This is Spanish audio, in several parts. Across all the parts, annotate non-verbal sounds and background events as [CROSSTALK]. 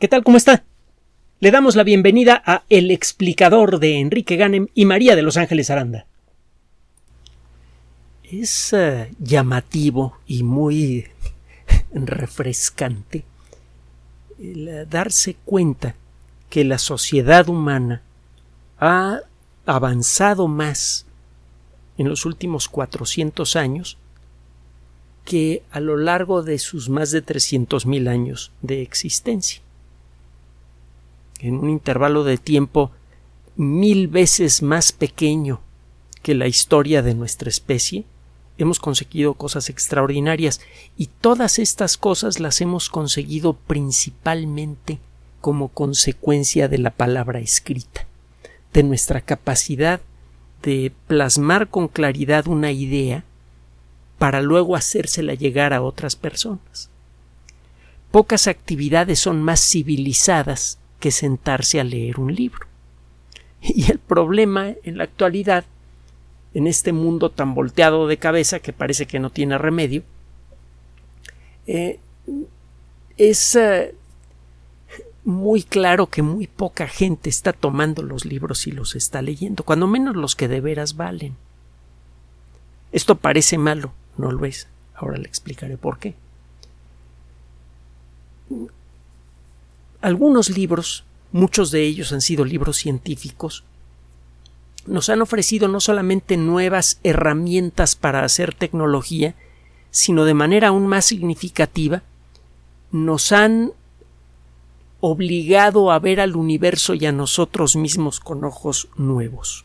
¿Qué tal? ¿Cómo está? Le damos la bienvenida a El explicador de Enrique Ganem y María de Los Ángeles Aranda. Es uh, llamativo y muy refrescante el uh, darse cuenta que la sociedad humana ha avanzado más en los últimos 400 años que a lo largo de sus más de 300.000 años de existencia en un intervalo de tiempo mil veces más pequeño que la historia de nuestra especie, hemos conseguido cosas extraordinarias y todas estas cosas las hemos conseguido principalmente como consecuencia de la palabra escrita, de nuestra capacidad de plasmar con claridad una idea para luego hacérsela llegar a otras personas. Pocas actividades son más civilizadas que sentarse a leer un libro. Y el problema en la actualidad, en este mundo tan volteado de cabeza que parece que no tiene remedio, eh, es eh, muy claro que muy poca gente está tomando los libros y los está leyendo, cuando menos los que de veras valen. Esto parece malo, no lo es. Ahora le explicaré por qué. Algunos libros, muchos de ellos han sido libros científicos, nos han ofrecido no solamente nuevas herramientas para hacer tecnología, sino de manera aún más significativa, nos han obligado a ver al universo y a nosotros mismos con ojos nuevos.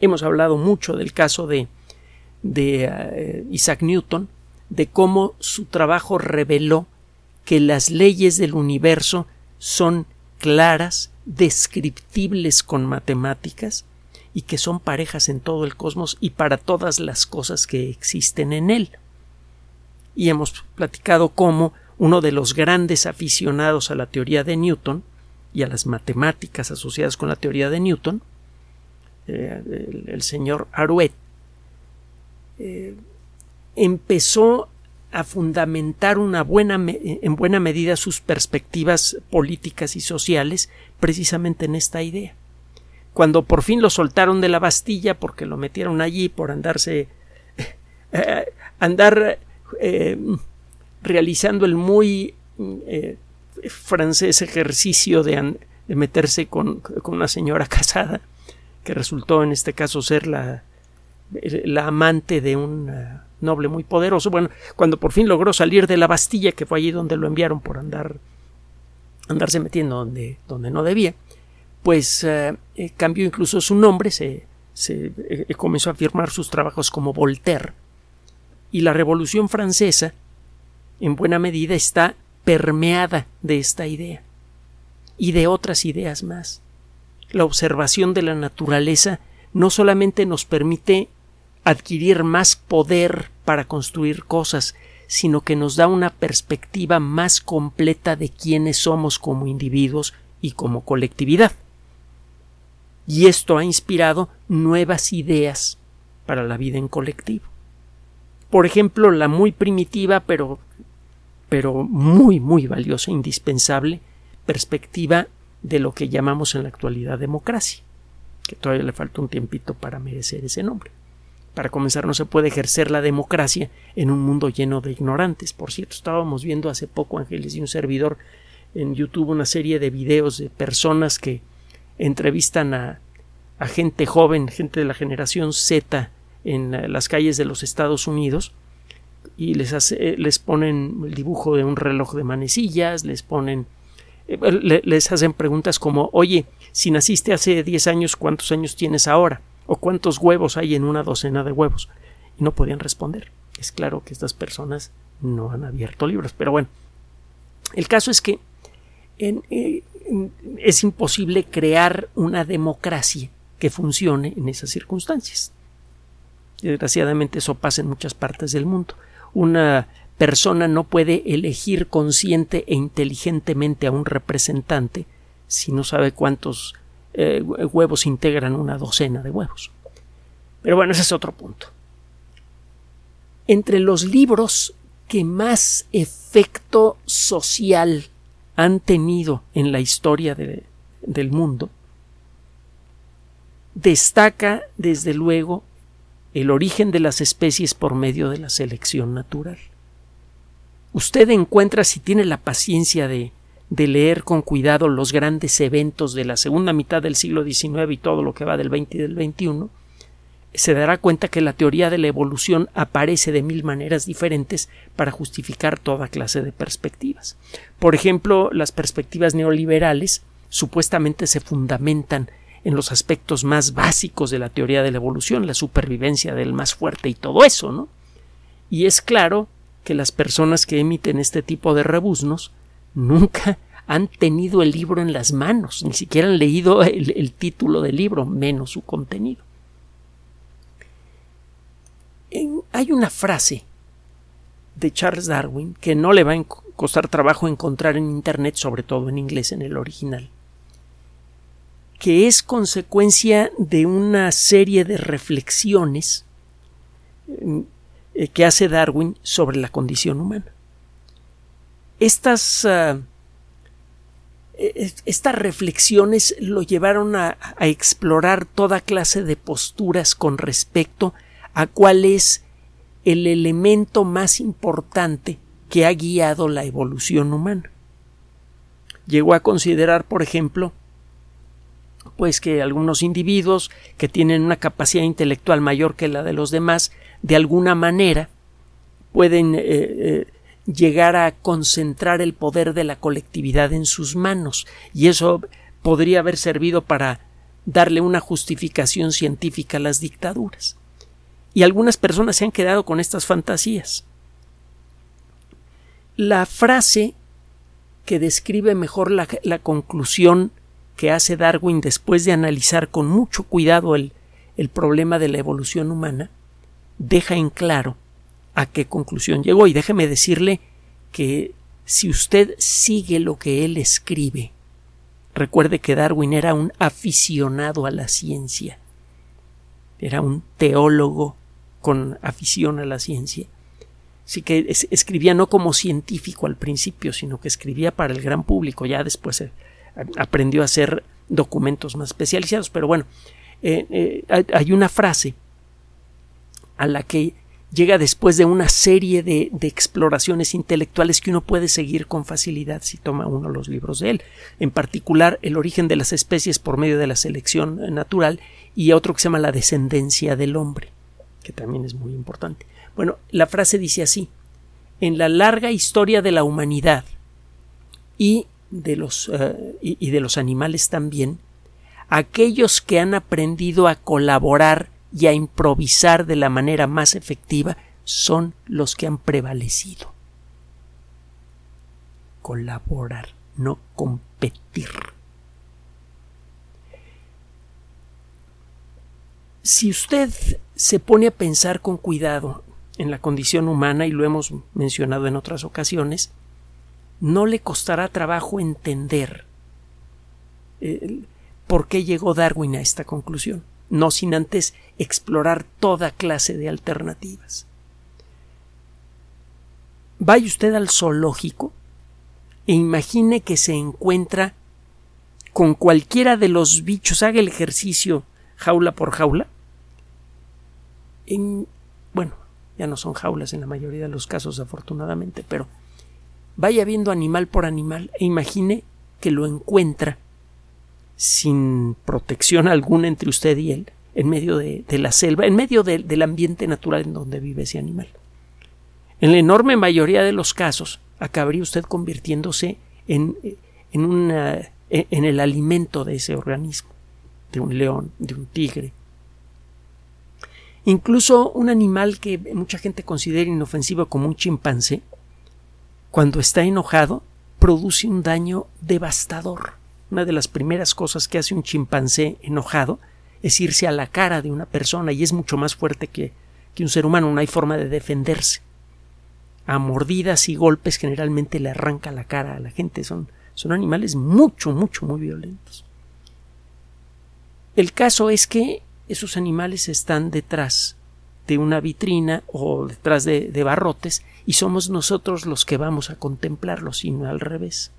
Hemos hablado mucho del caso de, de uh, Isaac Newton, de cómo su trabajo reveló que las leyes del universo son claras, descriptibles con matemáticas, y que son parejas en todo el cosmos y para todas las cosas que existen en él. Y hemos platicado cómo uno de los grandes aficionados a la teoría de Newton y a las matemáticas asociadas con la teoría de Newton, eh, el, señor Arouet, eh, empezó a fundamentar una buena, en buena medida sus perspectivas políticas y sociales precisamente en esta idea. Cuando por fin lo soltaron de la Bastilla porque lo metieron allí por andarse eh, andar eh, realizando el muy eh, francés ejercicio de, meterse con, con, una señora [LAUGHS] casada que resultó en este caso ser la, la amante de un noble muy poderoso. Bueno, cuando por fin logró salir de la Bastilla, que fue allí donde lo enviaron por andar andarse metiendo donde, donde no debía, pues eh, eh cambió incluso su nombre, se, se eh, comenzó a firmar sus trabajos como Voltaire. Y la Revolución Francesa, en buena medida, está permeada de esta idea y de otras ideas más. La observación de la naturaleza no solamente nos permite adquirir más poder para construir cosas, sino que nos da una perspectiva más completa de quiénes somos como individuos y como colectividad. Y esto ha inspirado nuevas ideas para la vida en colectivo. Por ejemplo, la muy primitiva, pero, pero muy, muy valiosa, indispensable, perspectiva de lo que llamamos en la actualidad democracia, que todavía le falta un tiempito para merecer ese nombre. Para comenzar, no se puede ejercer la democracia en un mundo lleno de ignorantes. Por cierto, estábamos viendo hace poco, Ángeles y un servidor, en YouTube una serie de videos de personas que entrevistan a, gente joven, gente de la generación Z en las calles de los Estados Unidos y les, hace, les ponen el dibujo de un reloj de manecillas, les ponen eh, les hacen preguntas como oye, si naciste hace 10 años, ¿cuántos años tienes ahora? O cuántos huevos hay en una docena de huevos. Y no podían responder. Es claro que estas personas no han abierto libros, pero bueno. El caso es que en, eh, es imposible crear una democracia que funcione en esas circunstancias. Desgraciadamente eso pasa en muchas partes del mundo. Una persona no puede elegir consciente e inteligentemente a un representante si no sabe cuántos eh, huevos integran una docena de huevos. Pero bueno, ese es otro punto. Entre los libros que más efecto social han tenido en la historia del mundo, destaca desde luego el origen de las especies por medio de la selección natural. Usted encuentra, si tiene la paciencia de, de leer con cuidado los grandes eventos de la segunda mitad del siglo XIX y todo lo que va del XX y del XXI, se dará cuenta que la teoría de la evolución aparece de mil maneras diferentes para justificar toda clase de perspectivas. Por ejemplo, las perspectivas neoliberales supuestamente se fundamentan en los aspectos más básicos de la teoría de la evolución, la supervivencia del más fuerte y todo eso, ¿no? Y es claro que las personas que emiten este tipo de rebuznos nunca han tenido el libro en las manos, ni siquiera han leído el, título del libro, menos su contenido hay una frase de Charles Darwin que no le va a costar trabajo encontrar en Internet, sobre todo en inglés, en el original, que es consecuencia de una serie de reflexiones mm, eh, que hace Darwin sobre la condición humana. Estas, ah, e-, estas reflexiones lo llevaron a, a explorar toda clase de posturas con respecto a cuál es el elemento más importante que ha guiado la evolución humana. Llegó a considerar, por ejemplo, pues que algunos individuos que tienen una capacidad intelectual mayor que la de los demás, de alguna manera pueden eh, eh, llegar a concentrar el poder de la colectividad en sus manos, y eso podría haber servido para darle una justificación científica a las dictaduras y algunas personas se han quedado con estas fantasías. La frase que describe mejor la, conclusión que hace Darwin después de analizar con mucho cuidado el, el problema de la evolución humana, deja en claro a qué conclusión llegó. Y déjeme decirle que si usted sigue lo que él escribe, recuerde que Darwin era un aficionado a la ciencia, era un teólogo con afición a la ciencia. Así que escribía no como científico al principio, sino que escribía para el gran público. Ya después eh, aprendió a hacer documentos más especializados. Pero bueno, eh, eh, hay una frase a la que llega después de una serie de, exploraciones intelectuales que uno puede seguir con facilidad si toma uno los libros de él. En particular, el origen de las especies por medio de la selección natural y otro que se llama la descendencia del hombre que también es muy importante. Bueno, la frase dice así, en la larga historia de la humanidad y de los, eh, y de los animales también, aquellos que han aprendido a colaborar y a improvisar de la manera más efectiva son los que han prevalecido. Colaborar, no competir. Si usted se pone a pensar con cuidado en la condición humana, y lo hemos mencionado en otras ocasiones, no le costará trabajo entender eh, por qué llegó Darwin a esta conclusión, no sin antes explorar toda clase de alternativas. Vaya usted al zoológico e imagine que se encuentra con cualquiera de los bichos, haga el ejercicio jaula por jaula, en, bueno, ya no son jaulas en la mayoría de los casos afortunadamente, pero vaya viendo animal por animal e imagine que lo encuentra sin protección alguna entre usted y él, en medio de, la selva, en medio del ambiente natural en donde vive ese animal. En la enorme mayoría de los casos, acabaría usted convirtiéndose en, el alimento de ese organismo, de un león, de un tigre, Incluso un animal que mucha gente considera inofensivo como un chimpancé, cuando está enojado, produce un daño devastador. Una de las primeras cosas que hace un chimpancé enojado es irse a la cara de una persona y es mucho más fuerte que, que un ser humano, no hay forma de defenderse. A mordidas y golpes generalmente le arranca la cara a la gente, son, son animales mucho, mucho, muy violentos. El caso es que esos animales están detrás de una vitrina o detrás de, barrotes y somos nosotros los que vamos a contemplarlos y no al revés.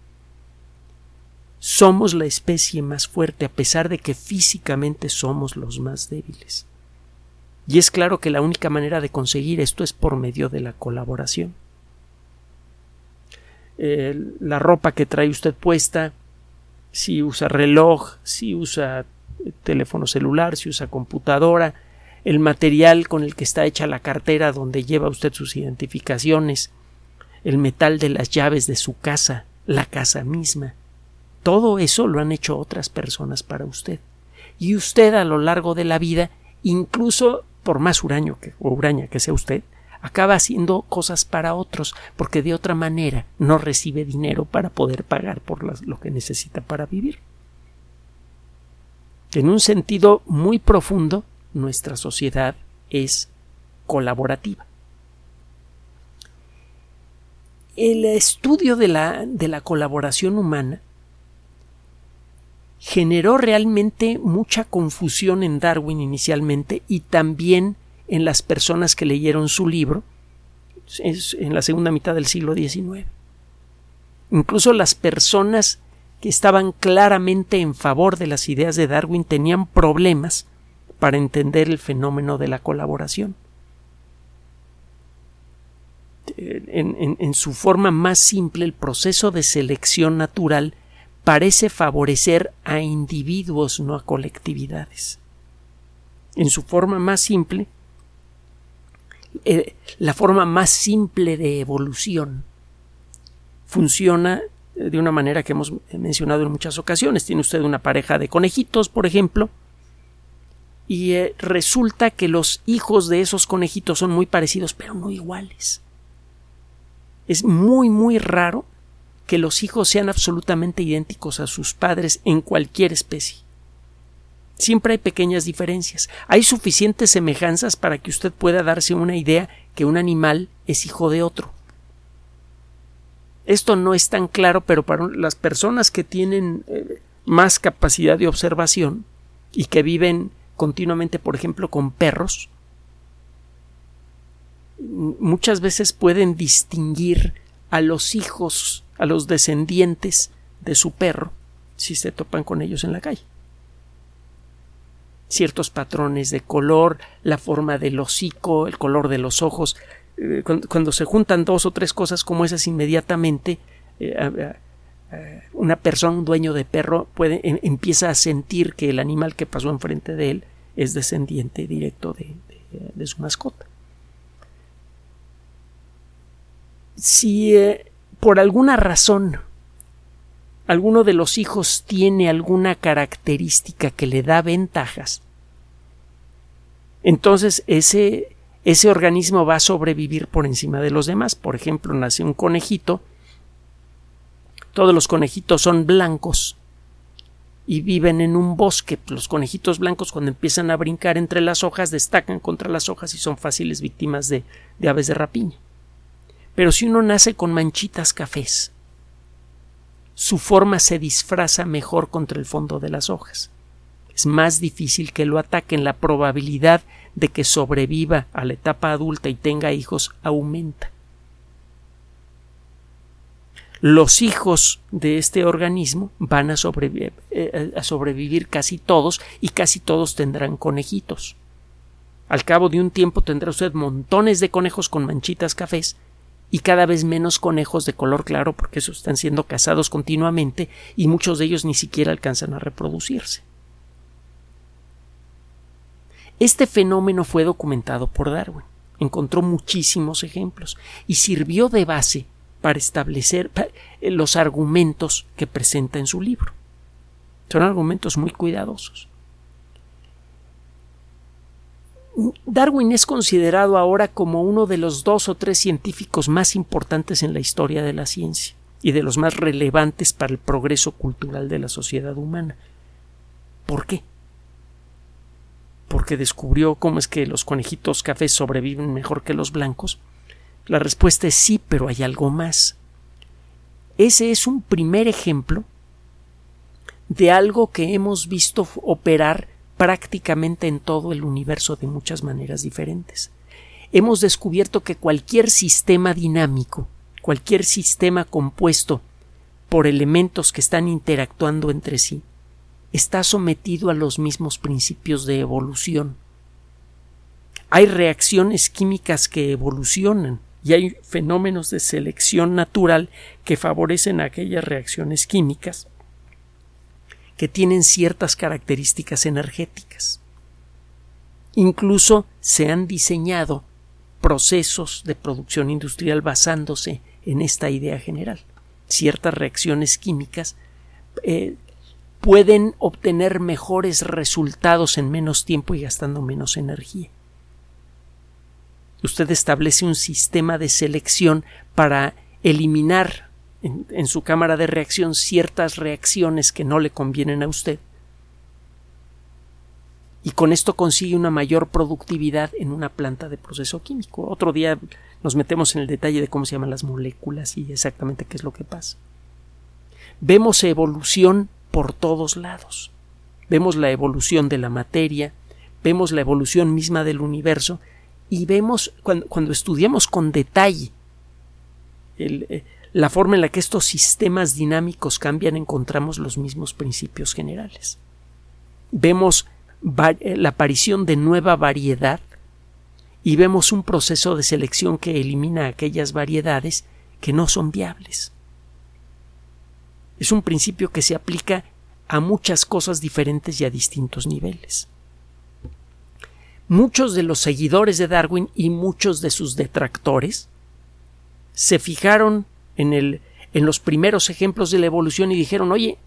Somos la especie más fuerte a pesar de que físicamente somos los más débiles. Y es claro que la única manera de conseguir esto es por medio de la colaboración. la ropa que trae usted puesta, si usa reloj, si usa teléfono celular, si usa computadora, el material con el que está hecha la cartera donde lleva usted sus identificaciones, el metal de las llaves de su casa, la casa misma. Todo eso lo han hecho otras personas para usted. Y usted a lo largo de la vida, incluso por más huraño que, o huraña que sea usted, acaba haciendo cosas para otros, porque de otra manera no recibe dinero para poder pagar por lo que necesita para vivir. En un sentido muy profundo, nuestra sociedad es colaborativa. El estudio de la, de la colaboración humana generó realmente mucha confusión en Darwin inicialmente y también en las personas que leyeron su libro en la segunda mitad del siglo XIX. Incluso las personas que estaban claramente en favor de las ideas de Darwin tenían problemas para entender el fenómeno de la colaboración. En, en, su forma más simple, el proceso de selección natural parece favorecer a individuos, no a colectividades. En su forma más simple, eh, la forma más simple de evolución funciona de una manera que hemos mencionado en muchas ocasiones. Tiene usted una pareja de conejitos, por ejemplo, y eh, resulta que los hijos de esos conejitos son muy parecidos, pero no iguales. Es muy, muy raro que los hijos sean absolutamente idénticos a sus padres en cualquier especie. Siempre hay pequeñas diferencias. Hay suficientes semejanzas para que usted pueda darse una idea que un animal es hijo de otro. Esto no es tan claro, pero para las personas que tienen eh, más capacidad de observación y que viven continuamente, por ejemplo, con perros, muchas veces pueden distinguir a los hijos, a los descendientes de su perro, si se topan con ellos en la calle. Ciertos patrones de color, la forma del hocico, el color de los ojos, eh, cuando, se juntan dos o tres cosas como esas inmediatamente, eh, una persona, un dueño de perro, puede, empieza a sentir que el animal que pasó enfrente de él es descendiente directo de, su mascota. Si eh, por alguna razón alguno de los hijos tiene alguna característica que le da ventajas, entonces ese ese organismo va a sobrevivir por encima de los demás. Por ejemplo, nace un conejito, todos los conejitos son blancos y viven en un bosque. Los conejitos blancos cuando empiezan a brincar entre las hojas destacan contra las hojas y son fáciles víctimas de, de aves de rapiña. Pero si uno nace con manchitas cafés, su forma se disfraza mejor contra el fondo de las hojas. Es más difícil que lo ataquen. La probabilidad de que sobreviva a la etapa adulta y tenga hijos aumenta. Los hijos de este organismo van a eh, a sobrevivir casi todos y casi todos tendrán conejitos. Al cabo de un tiempo tendrá usted montones de conejos con manchitas cafés y cada vez menos conejos de color claro porque esos están siendo cazados continuamente y muchos de ellos ni siquiera alcanzan a reproducirse. Este fenómeno fue documentado por Darwin. Encontró muchísimos ejemplos y sirvió de base para establecer eh, los argumentos que presenta en su libro. Son argumentos muy cuidadosos. Darwin es considerado ahora como uno de los dos o tres científicos más importantes en la historia de la ciencia y de los más relevantes para el progreso cultural de la sociedad humana. ¿Por qué? porque descubrió cómo es que los conejitos cafés sobreviven mejor que los blancos? La respuesta es sí, pero hay algo más. Ese es un primer ejemplo de algo que hemos visto operar prácticamente en todo el universo de muchas maneras diferentes. Hemos descubierto que cualquier sistema dinámico, cualquier sistema compuesto por elementos que están interactuando entre sí, está sometido a los mismos principios de evolución. Hay reacciones químicas que evolucionan y hay fenómenos de selección natural que favorecen aquellas reacciones químicas que tienen ciertas características energéticas. Incluso se han diseñado procesos de producción industrial basándose en esta idea general. Ciertas reacciones químicas eh, pueden obtener mejores resultados en menos tiempo y gastando menos energía. Usted establece un sistema de selección para eliminar en, su cámara de reacción ciertas reacciones que no le convienen a usted. Y con esto consigue una mayor productividad en una planta de proceso químico. Otro día nos metemos en el detalle de cómo se llaman las moléculas y exactamente qué es lo que pasa. Vemos evolución por todos lados. Vemos la evolución de la materia, vemos la evolución misma del universo y vemos cuando, estudiamos con detalle eh, la forma en la que estos sistemas dinámicos cambian, encontramos los mismos principios generales. Vemos eh, la aparición de nueva variedad y vemos un proceso de selección que elimina aquellas variedades que no son viables. Es un principio que se aplica a muchas cosas diferentes y a distintos niveles. Muchos de los seguidores de Darwin y muchos de sus detractores se fijaron en, el, en los primeros ejemplos de la evolución y dijeron oye,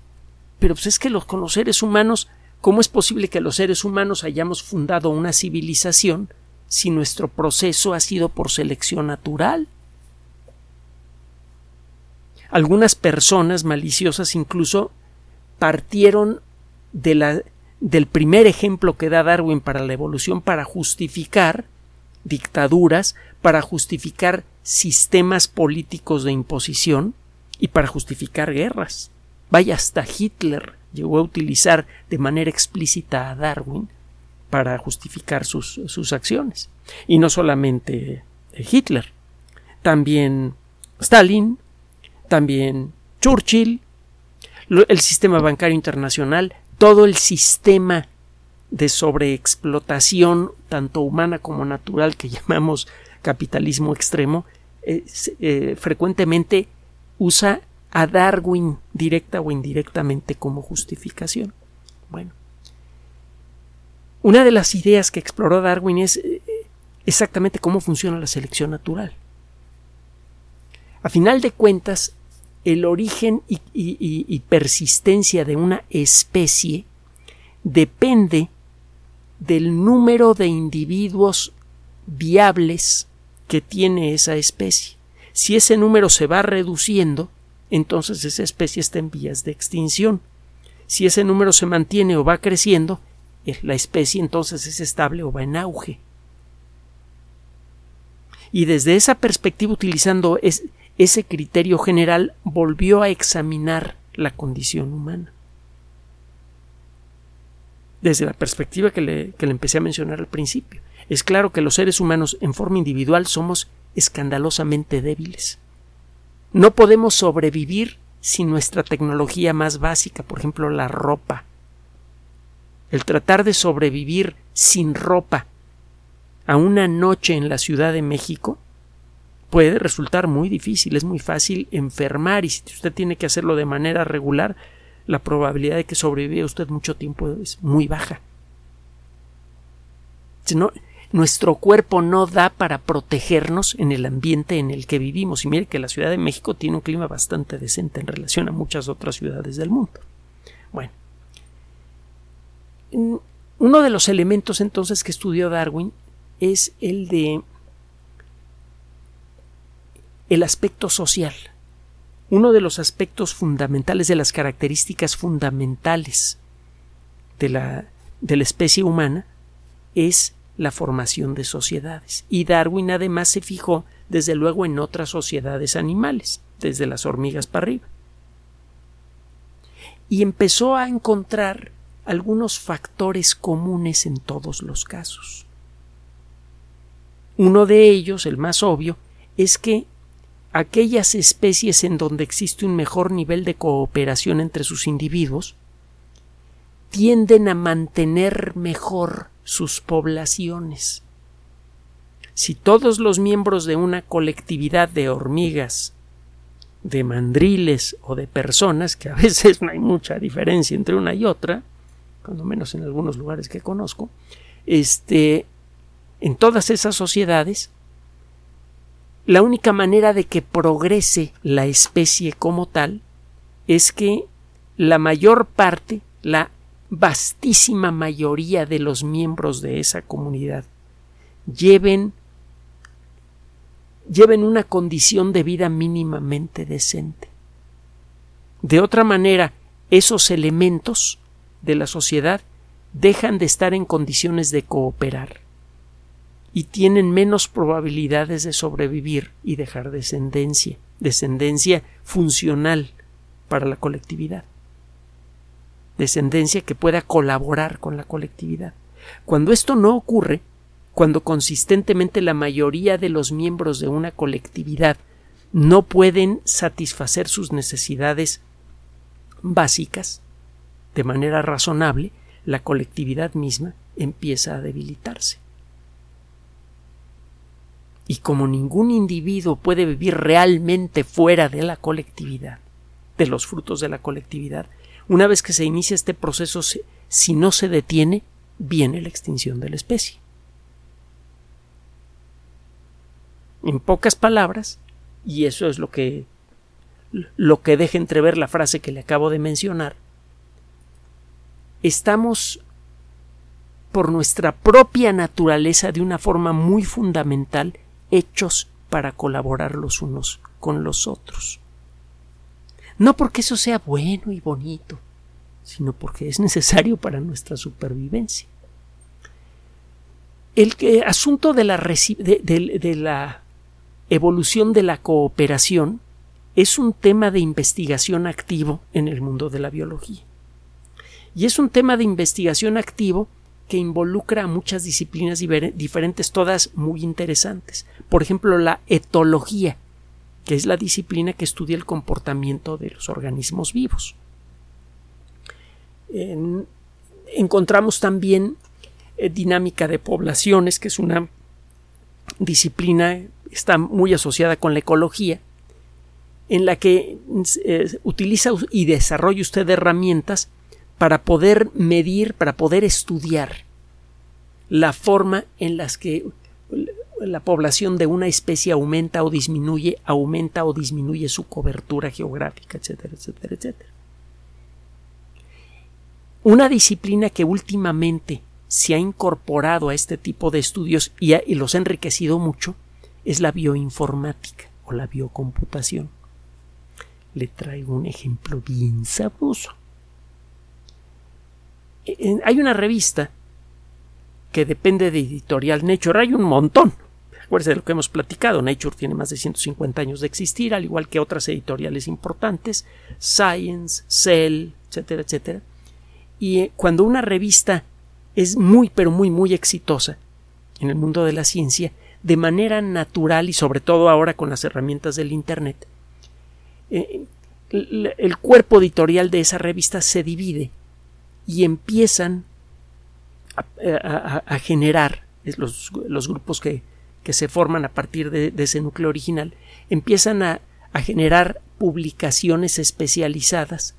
pero pues es que los, con los seres humanos, ¿cómo es posible que los seres humanos hayamos fundado una civilización si nuestro proceso ha sido por selección natural? Algunas personas maliciosas incluso partieron de la, del primer ejemplo que da Darwin para la evolución para justificar dictaduras, para justificar sistemas políticos de imposición y para justificar guerras. Vaya, hasta Hitler llegó a utilizar de manera explícita a Darwin para justificar sus, sus acciones. Y no solamente Hitler, también Stalin, también Churchill, el sistema bancario internacional, todo el sistema de sobreexplotación, tanto humana como natural, que llamamos capitalismo extremo, eh, eh, frecuentemente usa a Darwin directa o indirectamente como justificación. Bueno, una de las ideas que exploró Darwin es eh, exactamente cómo funciona la selección natural. A final de cuentas, el origen y, persistencia de una especie depende del número de individuos viables que tiene esa especie. Si ese número se va reduciendo, entonces esa especie está en vías de extinción. Si ese número se mantiene o va creciendo, eh, la especie entonces es estable o va en auge. Y desde esa perspectiva, utilizando ese criterio general volvió a examinar la condición humana. Desde la perspectiva que le, que le empecé a mencionar al principio, es claro que los seres humanos en forma individual somos escandalosamente débiles. No podemos sobrevivir sin nuestra tecnología más básica, por ejemplo la ropa. El tratar de sobrevivir sin ropa a una noche en la Ciudad de México puede resultar muy difícil, es muy fácil enfermar y si usted tiene que hacerlo de manera regular, la probabilidad de que sobreviva usted mucho tiempo es muy baja. No, nuestro cuerpo no da para protegernos en el ambiente en el que vivimos. Y mire que la Ciudad de México tiene un clima bastante decente en relación a muchas otras ciudades del mundo. Bueno, uno de los elementos entonces que estudió Darwin es el de el aspecto social. Uno de los aspectos fundamentales, de las características fundamentales de la, de la especie humana es la formación de sociedades. Y Darwin además se fijó desde luego en otras sociedades animales, desde las hormigas para arriba. Y empezó a encontrar algunos factores comunes en todos los casos. Uno de ellos, el más obvio, es que aquellas especies en donde existe un mejor nivel de cooperación entre sus individuos tienden a mantener mejor sus poblaciones. Si todos los miembros de una colectividad de hormigas, de mandriles o de personas, que a veces no hay mucha diferencia entre una y otra, cuando menos en algunos lugares que conozco, este, en todas esas sociedades, la única manera de que progrese la especie como tal es que la mayor parte, la vastísima mayoría de los miembros de esa comunidad lleven lleven una condición de vida mínimamente decente. De otra manera, esos elementos de la sociedad dejan de estar en condiciones de cooperar y tienen menos probabilidades de sobrevivir y dejar descendencia, descendencia funcional para la colectividad descendencia que pueda colaborar con la colectividad. Cuando esto no ocurre, cuando consistentemente la mayoría de los miembros de una colectividad no pueden satisfacer sus necesidades básicas de manera razonable, la colectividad misma empieza a debilitarse. Y como ningún individuo puede vivir realmente fuera de la colectividad, de los frutos de la colectividad, una vez que se inicia este proceso, si no se detiene, viene la extinción de la especie. En pocas palabras, y eso es lo que lo que deja entrever la frase que le acabo de mencionar, estamos por nuestra propia naturaleza de una forma muy fundamental hechos para colaborar los unos con los otros. No porque eso sea bueno y bonito, sino porque es necesario para nuestra supervivencia. El asunto de la, de la evolución de la cooperación es un tema de investigación activo en el mundo de la biología. Y es un tema de investigación activo que involucra a muchas disciplinas diferentes, todas muy interesantes. Por ejemplo, la etología, que es la disciplina que estudia el comportamiento de los organismos vivos. encontramos también eh, dinámica de poblaciones, que es una disciplina, está muy asociada con la ecología, en la que eh, utiliza y desarrolla usted herramientas para poder medir, para poder estudiar la forma en las que la población de una especie aumenta o disminuye, aumenta o disminuye su cobertura geográfica, etcétera, etcétera, etcétera. Una disciplina que últimamente se ha incorporado a este tipo de estudios y, los ha enriquecido mucho es la bioinformática o la biocomputación. Le traigo un ejemplo bien sabroso. Hay una revista que depende de Editorial Nature, hay un montón, Acuérdense de lo que hemos platicado. Nature tiene más de 150 años de existir, al igual que otras editoriales importantes, Science, Cell, etcétera, etcétera. Y eh, cuando una revista es muy, pero muy, muy exitosa en el mundo de la ciencia, de manera natural y sobre todo ahora con las herramientas del Internet, eh, el, cuerpo editorial de esa revista se divide y empiezan a, generar los grupos que que se forman a partir de, ese núcleo original empiezan a, a generar publicaciones especializadas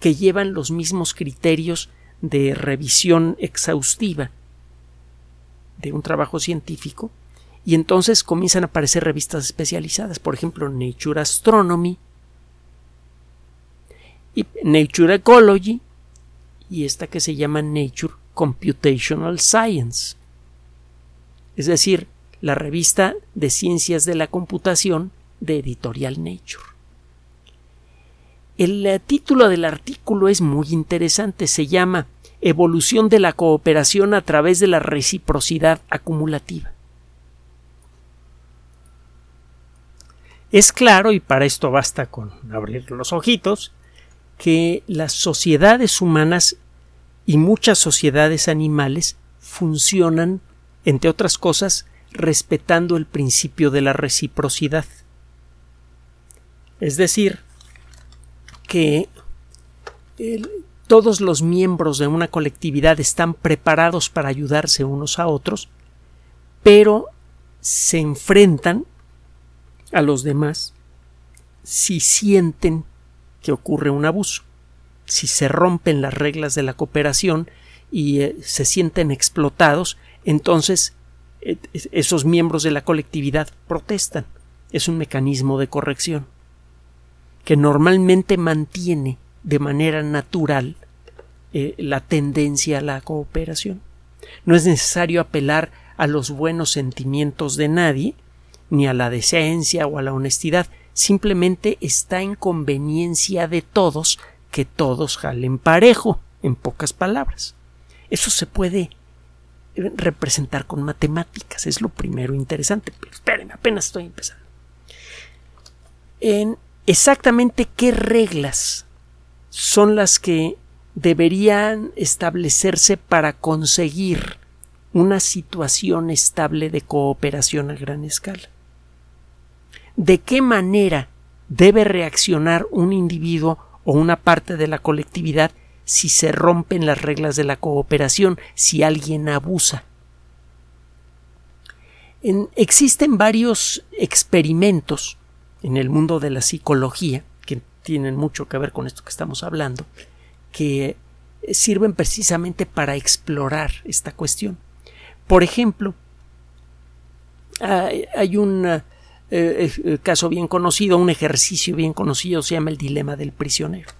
que llevan los mismos criterios de revisión exhaustiva de un trabajo científico y entonces comienzan a aparecer revistas especializadas, por ejemplo Nature Astronomy y Nature Ecology y esta que se llama Nature Computational Science. Es decir, la revista de Ciencias de la Computación de Editorial Nature. El eh, título del artículo es muy interesante, se llama Evolución de la cooperación a través de la reciprocidad acumulativa. Es claro, y para esto basta con abrir los ojitos, que las sociedades humanas y muchas sociedades animales funcionan, entre otras cosas, respetando el principio de la reciprocidad. Es decir, que todos los miembros de una colectividad están preparados para ayudarse unos a otros, pero se enfrentan a los demás si sienten que ocurre un abuso, si se rompen las reglas de la cooperación y eh, se sienten explotados, entonces esos miembros de la colectividad protestan. Es un mecanismo de corrección que normalmente mantiene de manera natural eh, la tendencia a la cooperación. No es necesario apelar a los buenos sentimientos de nadie, ni a la decencia o a la honestidad, simplemente está en conveniencia de todos que todos jalen parejo, en pocas palabras. Eso se puede representar con matemáticas, es lo primero interesante, pero espérenme, apenas estoy empezando. En exactamente qué reglas son las que deberían establecerse para conseguir una situación estable de cooperación a gran escala. ¿De qué manera debe reaccionar un individuo o una parte de la colectividad si se rompen las reglas de la cooperación, si alguien abusa? existen varios experimentos en el mundo de la psicología que tienen mucho que ver con esto que estamos hablando, que sirven precisamente para explorar esta cuestión. Por ejemplo, hay un eh, eh, caso bien conocido, un ejercicio bien conocido, se llama el dilema del prisionero.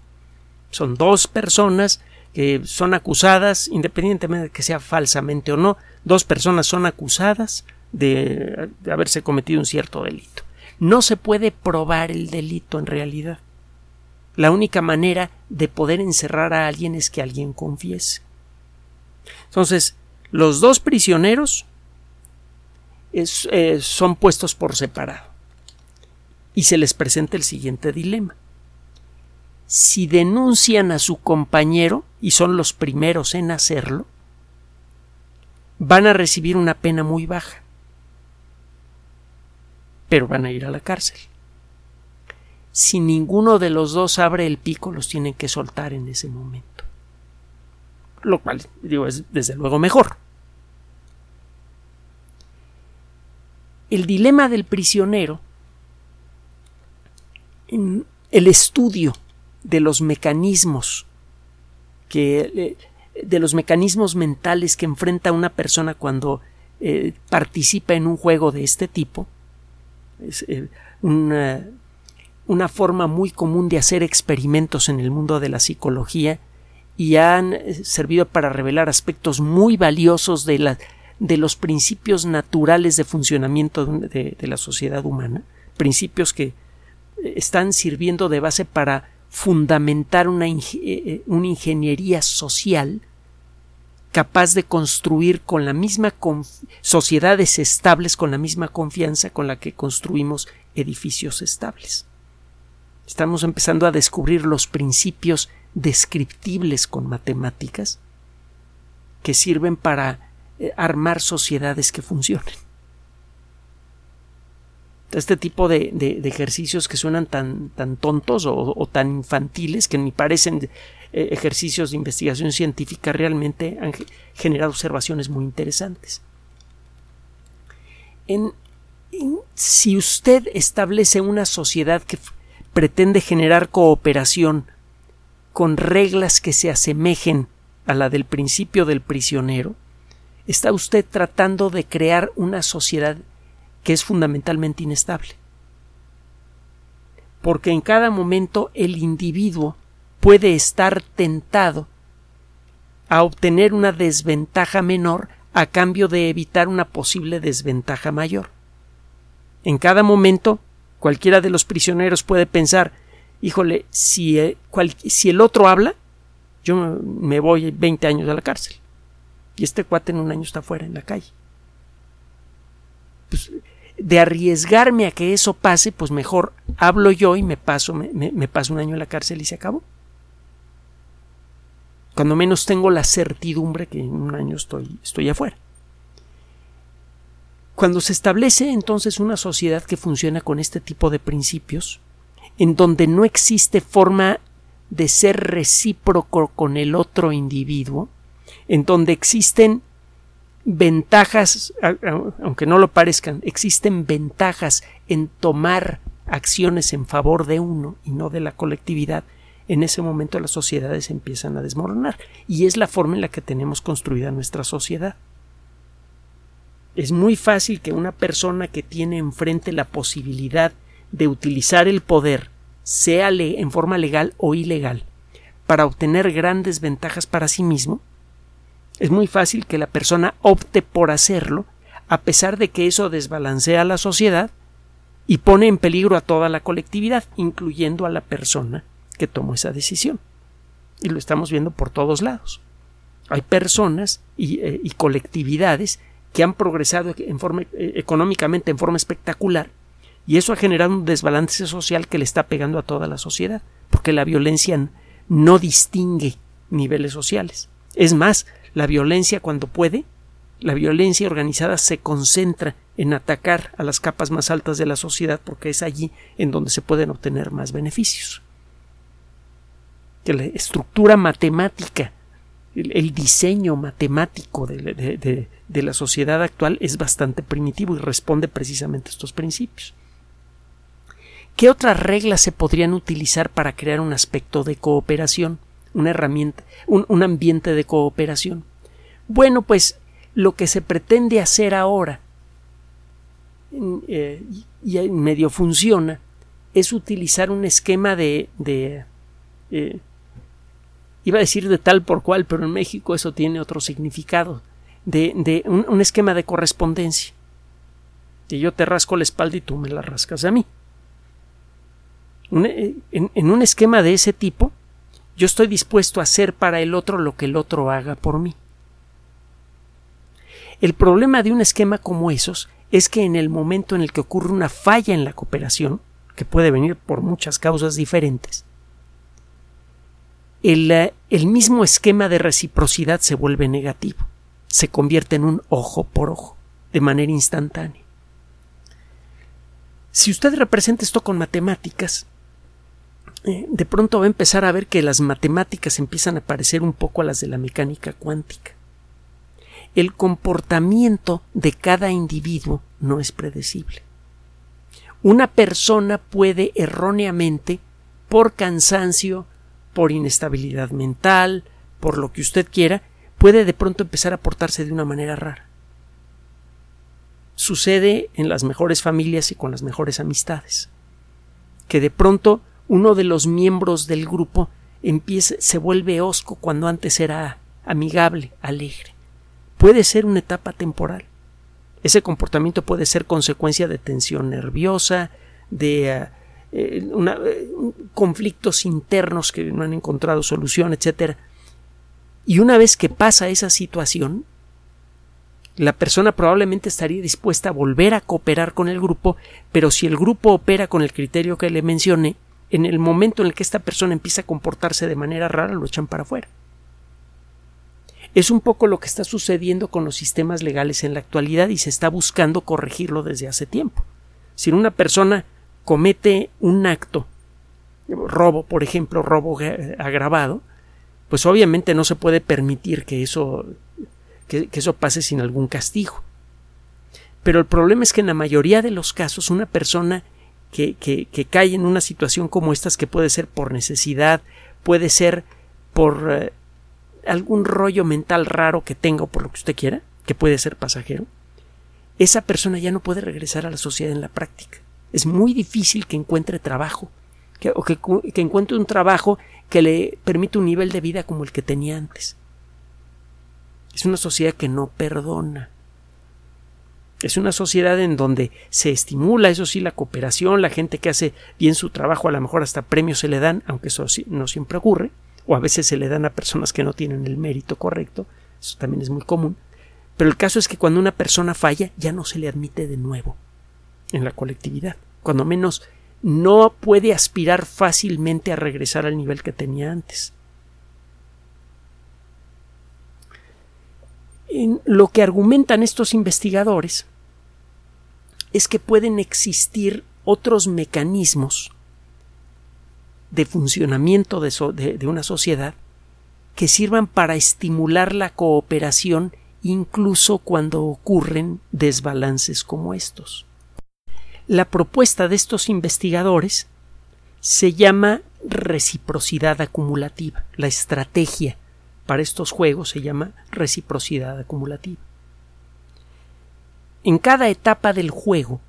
Son dos personas que son acusadas, independientemente de que sea falsamente o no, dos personas son acusadas de, haberse cometido un cierto delito. No se puede probar el delito en realidad. La única manera de poder encerrar a alguien es que alguien confiese. Entonces, los dos prisioneros eh, son puestos por separado. Y se les presenta el siguiente dilema. Si denuncian a su compañero, y son los primeros en hacerlo, van a recibir una pena muy baja. Pero van a ir a la cárcel. Si ninguno de los dos abre el pico, los tienen que soltar en ese momento. Lo cual, digo, es desde luego mejor. el dilema del prisionero, el estudio de los mecanismos que de los mecanismos mentales que enfrenta una persona cuando eh, participa en un juego de este tipo es eh, una, una forma muy común de hacer experimentos en el mundo de la psicología y han eh, servido para revelar aspectos muy valiosos de la de los principios naturales de funcionamiento de, la sociedad humana, principios que eh, están sirviendo de base para fundamentar una, eh, eh, una ingeniería social capaz de construir con la misma sociedades estables con la misma confianza con la que construimos edificios estables. Estamos empezando a descubrir los principios descriptibles con matemáticas que sirven para eh, armar sociedades que funcionen. Este tipo de, ejercicios que suenan tan, tan tontos o, tan infantiles que ni parecen eh, ejercicios de investigación científica realmente han generado observaciones muy interesantes. si usted establece una sociedad que pretende generar cooperación con reglas que se asemejen a la del principio del prisionero, está usted tratando de crear una sociedad que es fundamentalmente inestable. Porque en cada momento el individuo puede estar tentado a obtener una desventaja menor a cambio de evitar una posible desventaja mayor. En cada momento, cualquiera de los prisioneros puede pensar híjole, si, eh, si el otro habla, yo me voy 20 años a la cárcel. Y este cuate en un año está fuera en la calle. Pues, de arriesgarme a que eso pase, pues mejor hablo yo y me paso, me, paso un año en la cárcel y se acabó. Cuando menos tengo la certidumbre que en un año estoy, estoy afuera. Cuando se establece entonces una sociedad que funciona con este tipo de principios, en donde no existe forma de ser recíproco con el otro individuo, en donde existen ventajas, aunque no lo parezcan, existen ventajas en tomar acciones en favor de uno y no de la colectividad, en ese momento las sociedades empiezan a desmoronar. Y es la forma en la que tenemos construida nuestra sociedad. Es muy fácil que una persona que tiene enfrente la posibilidad de utilizar el poder, sea en forma legal o ilegal, para obtener grandes ventajas para sí mismo, es muy fácil que la persona opte por hacerlo, a pesar de que eso desbalancea la sociedad y pone en peligro a toda la colectividad, incluyendo a la persona que tomó esa decisión. Y lo estamos viendo por todos lados. Hay personas y, eh, colectividades que han progresado eh, económicamente en forma espectacular y eso ha generado un desbalance social que le está pegando a toda la sociedad, porque la violencia no distingue niveles sociales. Es más, la violencia cuando puede, la violencia organizada se concentra en atacar a las capas más altas de la sociedad porque es allí en donde se pueden obtener más beneficios. La estructura matemática, el, diseño matemático de, de la sociedad actual es bastante primitivo y responde precisamente a estos principios. ¿Qué otras reglas se podrían utilizar para crear un aspecto de cooperación, una herramienta, un, ambiente de cooperación? Bueno, pues lo que se pretende hacer ahora eh, y medio funciona es utilizar un esquema de, de eh, iba a decir de tal por cual, pero en México eso tiene otro significado, de, un, un, esquema de correspondencia. Que yo te rasco la espalda y tú me la rascas a mí. Eh, en, un esquema de ese tipo, yo estoy dispuesto a hacer para el otro lo que el otro haga por mí. El problema de un esquema como esos es que en el momento en el que ocurre una falla en la cooperación, que puede venir por muchas causas diferentes, el, eh, el mismo esquema de reciprocidad se vuelve negativo, se convierte en un ojo por ojo, de manera instantánea. Si usted representa esto con matemáticas, eh, de pronto va a empezar a ver que las matemáticas empiezan a parecer un poco a las de la mecánica cuántica. El comportamiento de cada individuo no es predecible. Una persona puede erróneamente, por cansancio, por inestabilidad mental, por lo que usted quiera, puede de pronto empezar a portarse de una manera rara. Sucede en las mejores familias y con las mejores amistades. Que de pronto uno de los miembros del grupo se vuelve hosco cuando antes era amigable, alegre. Puede ser una etapa temporal. Ese comportamiento puede ser consecuencia de tensión nerviosa, de eh, eh, eh, conflictos internos que no han encontrado solución, etc. Y una vez que pasa esa situación, la persona probablemente estaría dispuesta a volver a cooperar con el grupo, pero si el grupo opera con el criterio que le mencioné, en el momento en el que esta persona empieza a comportarse de manera rara, lo echan para afuera. Es un poco lo que está sucediendo con los sistemas legales en la actualidad y se está buscando corregirlo desde hace tiempo. Si una persona comete un acto, robo, por ejemplo, robo agravado, pues obviamente no se puede permitir que eso, que eso pase sin algún castigo. Pero el problema es que en la mayoría de los casos una persona que, cae en una situación como estas, que puede ser por necesidad, puede ser por eh, algún rollo mental raro que tenga o por lo que usted quiera, que puede ser pasajero, esa persona ya no puede regresar a la sociedad en la práctica. Es muy difícil que encuentre trabajo, que, o que, que encuentre un trabajo que le permita un nivel de vida como el que tenía antes. Es una sociedad que no perdona. Es una sociedad en donde se estimula, eso sí, la cooperación, la gente que hace bien su trabajo, a lo mejor hasta premios se le dan, aunque eso no siempre ocurre, o a veces se le dan a personas que no tienen el mérito correcto, eso también es muy común. Pero el caso es que cuando una persona falla, ya no se le admite de nuevo en la colectividad. Cuando menos no puede aspirar fácilmente a regresar al nivel que tenía antes. Lo que argumentan estos investigadores es que pueden existir otros mecanismos de funcionamiento de, de, una sociedad que sirvan para estimular la cooperación incluso cuando ocurren desbalances como estos. La propuesta de estos investigadores se llama reciprocidad acumulativa. La estrategia para estos juegos se llama reciprocidad acumulativa. En cada etapa del juego,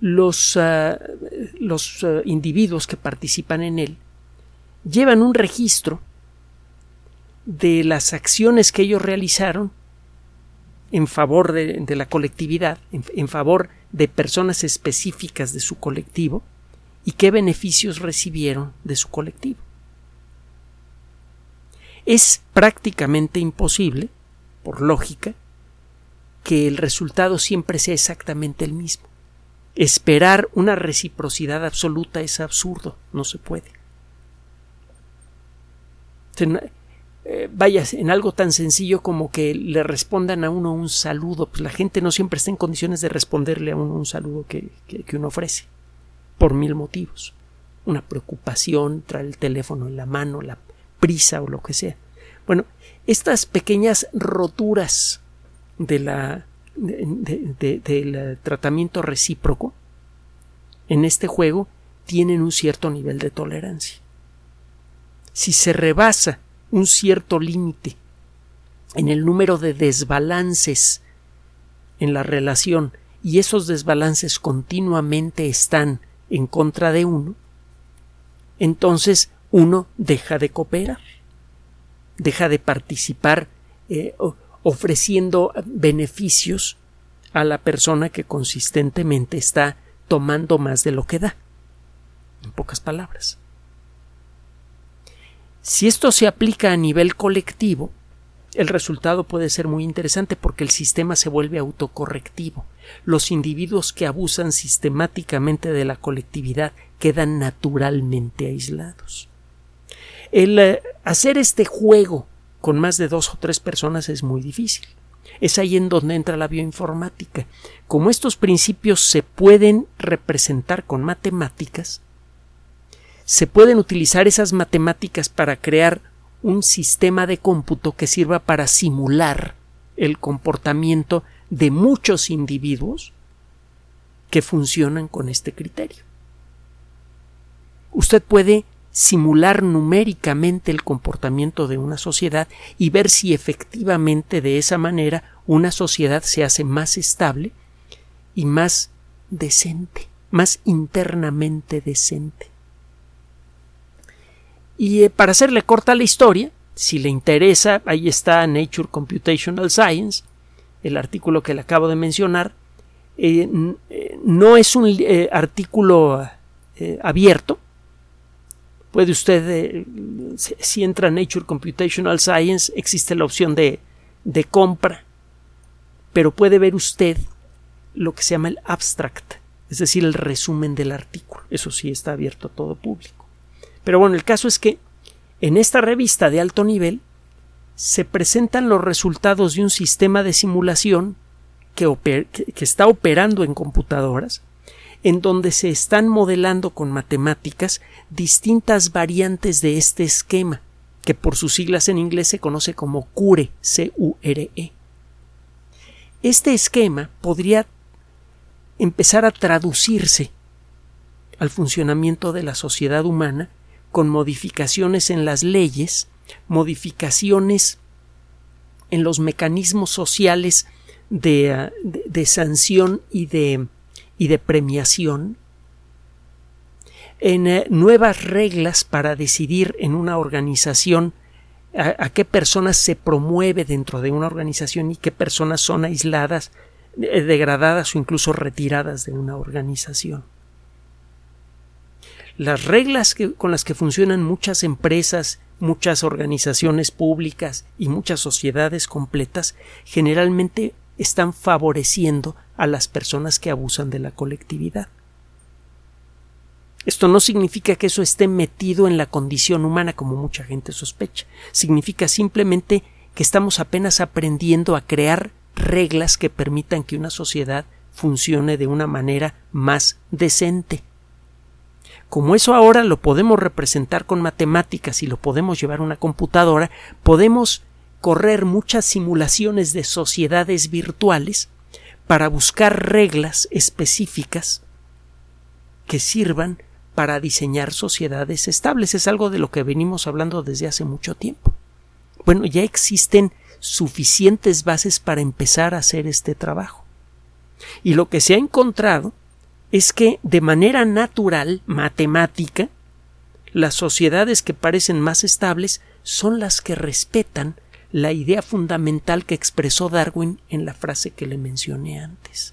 los, ah, los ah, individuos que participan en él llevan un registro de las acciones que ellos realizaron en favor de, la colectividad, en, favor de personas específicas de su colectivo y qué beneficios recibieron de su colectivo. Es prácticamente imposible, por lógica, que el resultado siempre sea exactamente el mismo. Esperar una reciprocidad absoluta es absurdo, no se puede. Eh, vaya, en algo tan sencillo como que le respondan a uno un saludo, pues la gente no siempre está en condiciones de responderle a uno un saludo que, que uno ofrece, por mil motivos. Una preocupación, traer el teléfono en la mano, la prisa o lo que sea. Bueno, estas pequeñas roturas de la, del tratamiento recíproco en este juego tienen un cierto nivel de tolerancia. Si se rebasa un cierto límite en el número de desbalances en la relación y esos desbalances continuamente están en contra de uno, entonces uno deja de cooperar, deja de participar eh, ofreciendo beneficios a la persona que consistentemente está tomando más de lo que da. En pocas palabras. Si esto se aplica a nivel colectivo, el resultado puede ser muy interesante porque el sistema se vuelve autocorrectivo. Los individuos que abusan sistemáticamente de la colectividad quedan naturalmente aislados. El eh, hacer este juego con más de dos o tres personas es muy difícil. Es ahí en donde entra la bioinformática. Como estos principios se pueden representar con matemáticas, se pueden utilizar esas matemáticas para crear un sistema de cómputo que sirva para simular el comportamiento de muchos individuos que funcionan con este criterio. Usted puede simular numéricamente el comportamiento de una sociedad y ver si efectivamente de esa manera una sociedad se hace más estable y más decente, más internamente decente. Y eh, para hacerle corta la historia, si le interesa, ahí está Nature Computational Science, el artículo que le acabo de mencionar. Eh, eh, no es un artículo abierto. Puede usted, si entra Nature Computational Science, existe la opción de, de compra, pero puede ver usted lo que se llama el abstract, es decir, el resumen del artículo. Eso sí está abierto a todo público. Pero bueno, el caso es que en esta revista de alto nivel se presentan los resultados de un sistema de simulación que, que, está operando en computadoras, en donde se están modelando con matemáticas distintas variantes de este esquema, que por sus siglas en inglés se conoce como CURE, C-U-R-E. Este esquema podría empezar a traducirse al funcionamiento de la sociedad humana con modificaciones en las leyes, modificaciones en los mecanismos sociales de, ah, sanción y de, y de premiación, en eh, nuevas reglas para decidir en una organización a, qué personas se promueve dentro de una organización y qué personas son aisladas, eh, degradadas o incluso retiradas de una organización. Las reglas con las que funcionan muchas empresas, muchas organizaciones públicas y muchas sociedades completas generalmente están favoreciendo a las personas que abusan de la colectividad. Esto no significa que eso esté metido en la condición humana como mucha gente sospecha. Significa simplemente que estamos apenas aprendiendo a crear reglas que permitan que una sociedad funcione de una manera más decente como eso ahora lo podemos representar con matemáticas y lo podemos llevar a una computadora, podemos correr muchas simulaciones de sociedades virtuales para buscar reglas específicas que sirvan para diseñar sociedades estables. Es algo de lo que venimos hablando desde hace mucho tiempo. Bueno, ya existen suficientes bases para empezar a hacer este trabajo. Y lo que se ha encontrado es que de manera natural, matemática, las sociedades que parecen más estables son las que respetan la idea fundamental que expresó Darwin en la frase que le mencioné antes.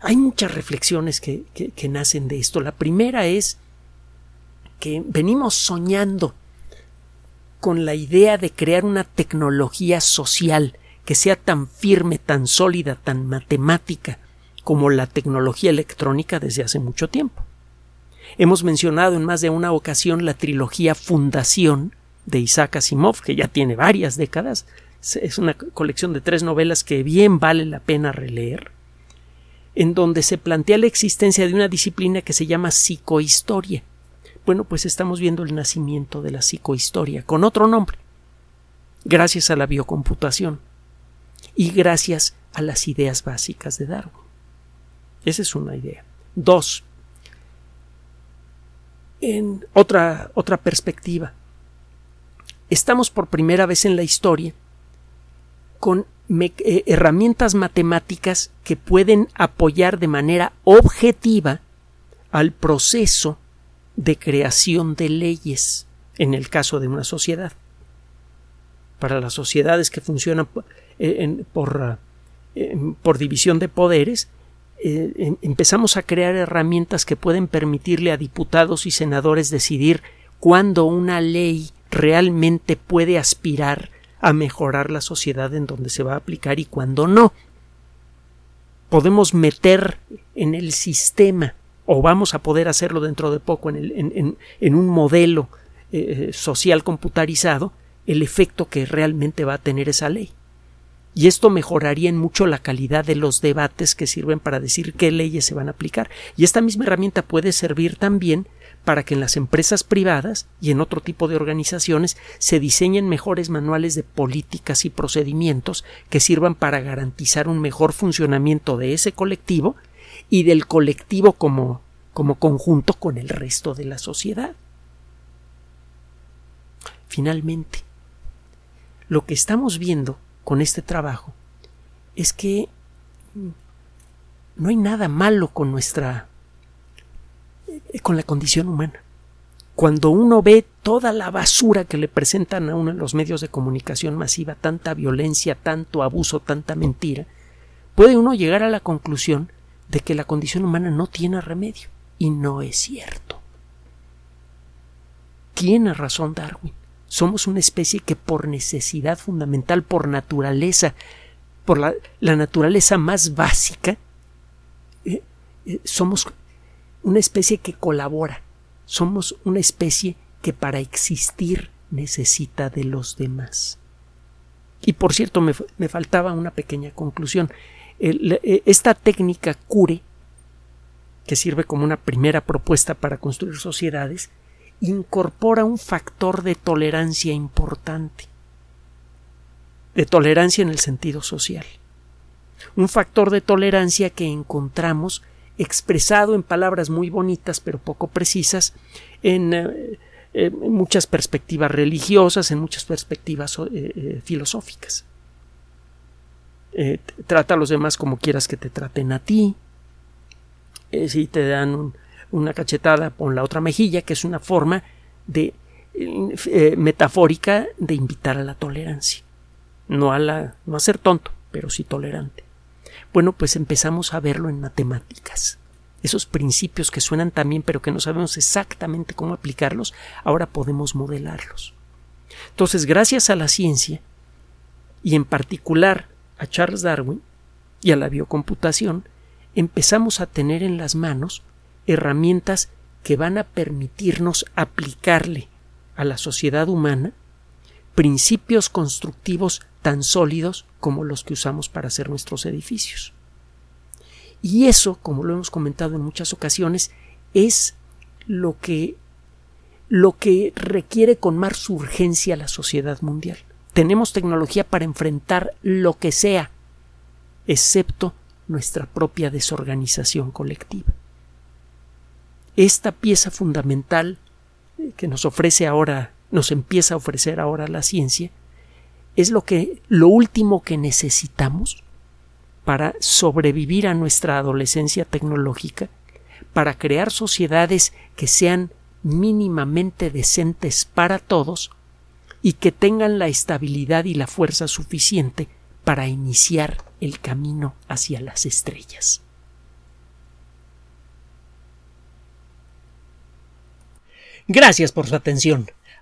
Hay muchas reflexiones que, que, nacen de esto. La primera es que venimos soñando con la idea de crear una tecnología social que sea tan firme, tan sólida, tan matemática como la tecnología electrónica desde hace mucho tiempo. Hemos mencionado en más de una ocasión la trilogía Fundación de Isaac Asimov, que ya tiene varias décadas. Es una colección de tres novelas que bien vale la pena releer, en donde se plantea la existencia de una disciplina que se llama psicohistoria. Bueno, pues estamos viendo el nacimiento de la psicohistoria con otro nombre, gracias a la biocomputación y gracias a las ideas básicas de Darwin. Esa es una idea. Dos, en otra, otra perspectiva, estamos por primera vez en la historia con eh, herramientas matemáticas que pueden apoyar de manera objetiva al proceso de creación de leyes en el caso de una sociedad. Para las sociedades que funcionan eh, por, eh, por, división de poderes, em, empezamos a crear herramientas que pueden permitirle a diputados y senadores decidir cuándo una ley realmente puede aspirar a mejorar la sociedad en donde se va a aplicar y cuando no. Podemos meter en el sistema, o vamos a poder hacerlo dentro de poco en, un modelo eh, social computarizado, el efecto que realmente va a tener esa ley. Y esto mejoraría en mucho la calidad de los debates que sirven para decir qué leyes se van a aplicar. Y esta misma herramienta puede servir también para que en las empresas privadas y en otro tipo de organizaciones se diseñen mejores manuales de políticas y procedimientos que sirvan para garantizar un mejor funcionamiento de ese colectivo y del colectivo como, como conjunto con el resto de la sociedad. Finalmente, lo que estamos viendo con este trabajo es que no hay nada malo con nuestra con la condición humana. Cuando uno ve toda la basura que le presentan a uno en los medios de comunicación masiva, tanta violencia, tanto abuso, tanta mentira, puede uno llegar a la conclusión de que la condición humana no tiene remedio. Y no es cierto. Tiene razón Darwin. Somos una especie que por necesidad fundamental, por naturaleza, por la, naturaleza más básica, eh, eh, somos una especie que colabora. Somos una especie que para existir necesita de los demás. Y por cierto, me, faltaba una pequeña conclusión. E, esta técnica cure, que sirve como una primera propuesta para construir sociedades, incorpora un factor de tolerancia importante. De tolerancia en el sentido social. Un factor de tolerancia que encontramos expresado en palabras muy bonitas pero poco precisas en, eh, muchas perspectivas religiosas, en muchas perspectivas eh, eh, filosóficas. trata a los demás como quieras que te traten a ti. si te dan una cachetada, pon la otra mejilla, que es una forma de metafórica de invitar a la tolerancia. No a la, no a ser tonto, pero sí tolerante. Bueno, pues empezamos a verlo en matemáticas. Esos principios que suenan tan bien pero que no sabemos exactamente cómo aplicarlos, ahora podemos modelarlos. Entonces, gracias a la ciencia, y en particular a Charles Darwin y a la biocomputación, empezamos a tener en las manos herramientas que van a permitirnos aplicarle a la sociedad humana principios constructivos tan sólidos como los que usamos para hacer nuestros edificios. Y eso, como lo hemos comentado en muchas ocasiones, es lo que lo que requiere con más urgencia la sociedad mundial. Tenemos tecnología para enfrentar lo que sea, excepto nuestra propia desorganización colectiva. Esta pieza fundamental que nos ofrece ahora, nos empieza a ofrecer ahora la ciencia, es lo que lo último que necesitamos para sobrevivir a nuestra adolescencia tecnológica, para crear sociedades que sean mínimamente decentes para todos y que tengan la estabilidad y la fuerza suficiente para iniciar el camino hacia las estrellas. Gracias por su atención.